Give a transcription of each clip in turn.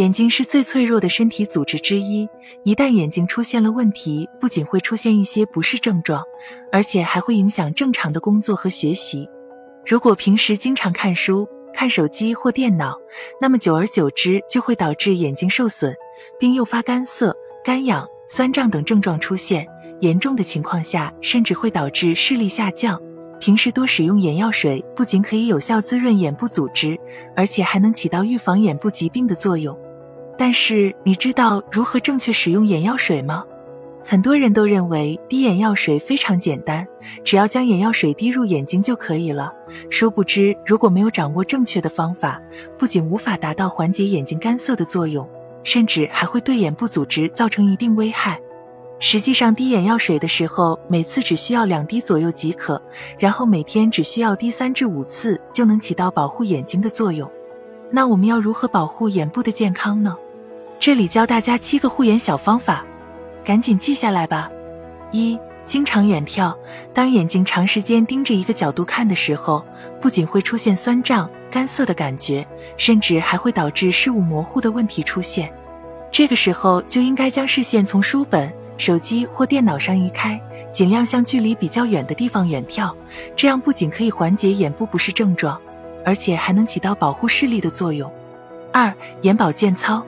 眼睛是最脆弱的身体组织之一，一旦眼睛出现了问题，不仅会出现一些不适症状，而且还会影响正常的工作和学习。如果平时经常看书、看手机或电脑，那么久而久之就会导致眼睛受损，并诱发干涩、干痒、酸胀等症状出现。严重的情况下，甚至会导致视力下降。平时多使用眼药水，不仅可以有效滋润眼部组织，而且还能起到预防眼部疾病的作用。但是，你知道如何正确使用眼药水吗？很多人都认为滴眼药水非常简单，只要将眼药水滴入眼睛就可以了。殊不知，如果没有掌握正确的方法，不仅无法达到缓解眼睛干涩的作用，甚至还会对眼部组织造成一定危害。实际上，滴眼药水的时候，每次只需要两滴左右即可，然后每天只需要滴三至五次，就能起到保护眼睛的作用。那我们要如何保护眼部的健康呢？这里教大家七个护眼小方法，赶紧记下来吧。一、经常远眺。当眼睛长时间盯着一个角度看的时候，不仅会出现酸胀、干涩的感觉，甚至还会导致视物模糊的问题出现。这个时候就应该将视线从书本。手机或电脑上移开，尽量向距离比较远的地方远眺，这样不仅可以缓解眼部不适症状，而且还能起到保护视力的作用。二、眼保健操。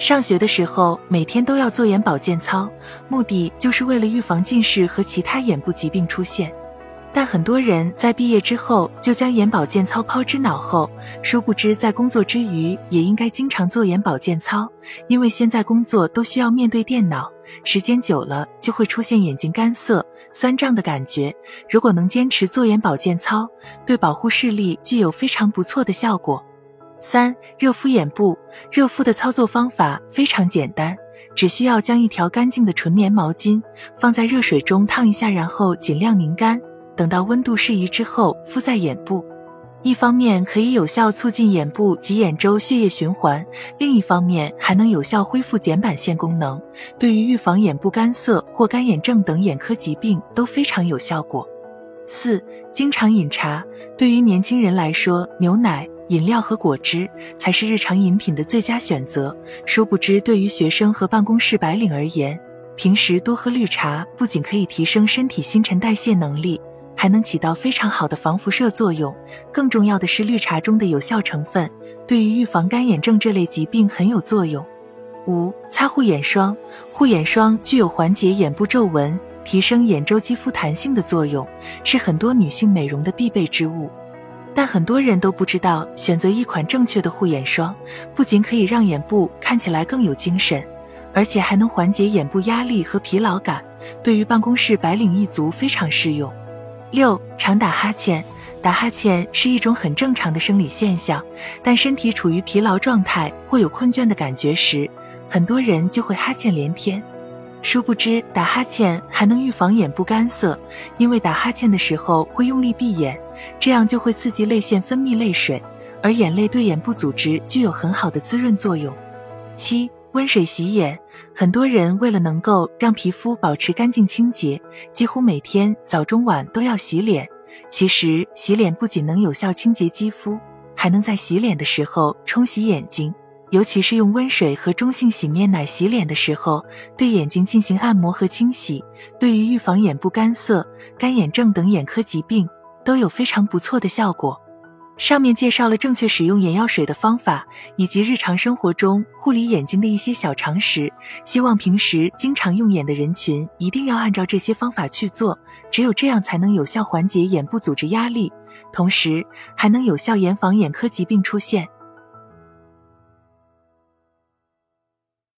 上学的时候每天都要做眼保健操，目的就是为了预防近视和其他眼部疾病出现。但很多人在毕业之后就将眼保健操抛之脑后，殊不知在工作之余也应该经常做眼保健操，因为现在工作都需要面对电脑。时间久了就会出现眼睛干涩、酸胀的感觉。如果能坚持做眼保健操，对保护视力具有非常不错的效果。三、热敷眼部。热敷的操作方法非常简单，只需要将一条干净的纯棉毛巾放在热水中烫一下，然后尽量拧干，等到温度适宜之后敷在眼部。一方面可以有效促进眼部及眼周血液循环，另一方面还能有效恢复睑板腺功能，对于预防眼部干涩或干眼症等眼科疾病都非常有效果。四、经常饮茶。对于年轻人来说，牛奶、饮料和果汁才是日常饮品的最佳选择。殊不知，对于学生和办公室白领而言，平时多喝绿茶不仅可以提升身体新陈代谢能力。还能起到非常好的防辐射作用。更重要的是，绿茶中的有效成分对于预防干眼症这类疾病很有作用。五、擦护眼霜。护眼霜具有缓解眼部皱纹、提升眼周肌肤弹性的作用，是很多女性美容的必备之物。但很多人都不知道，选择一款正确的护眼霜，不仅可以让眼部看起来更有精神，而且还能缓解眼部压力和疲劳感，对于办公室白领一族非常适用。六常打哈欠，打哈欠是一种很正常的生理现象，但身体处于疲劳状态或有困倦的感觉时，很多人就会哈欠连天。殊不知，打哈欠还能预防眼部干涩，因为打哈欠的时候会用力闭眼，这样就会刺激泪腺分泌泪水，而眼泪对眼部组织具有很好的滋润作用。七温水洗眼。很多人为了能够让皮肤保持干净清洁，几乎每天早中晚都要洗脸。其实洗脸不仅能有效清洁肌肤，还能在洗脸的时候冲洗眼睛，尤其是用温水和中性洗面奶洗脸的时候，对眼睛进行按摩和清洗，对于预防眼部干涩、干眼症等眼科疾病都有非常不错的效果。上面介绍了正确使用眼药水的方法，以及日常生活中护理眼睛的一些小常识。希望平时经常用眼的人群一定要按照这些方法去做，只有这样才能有效缓解眼部组织压力，同时还能有效严防眼科疾病出现。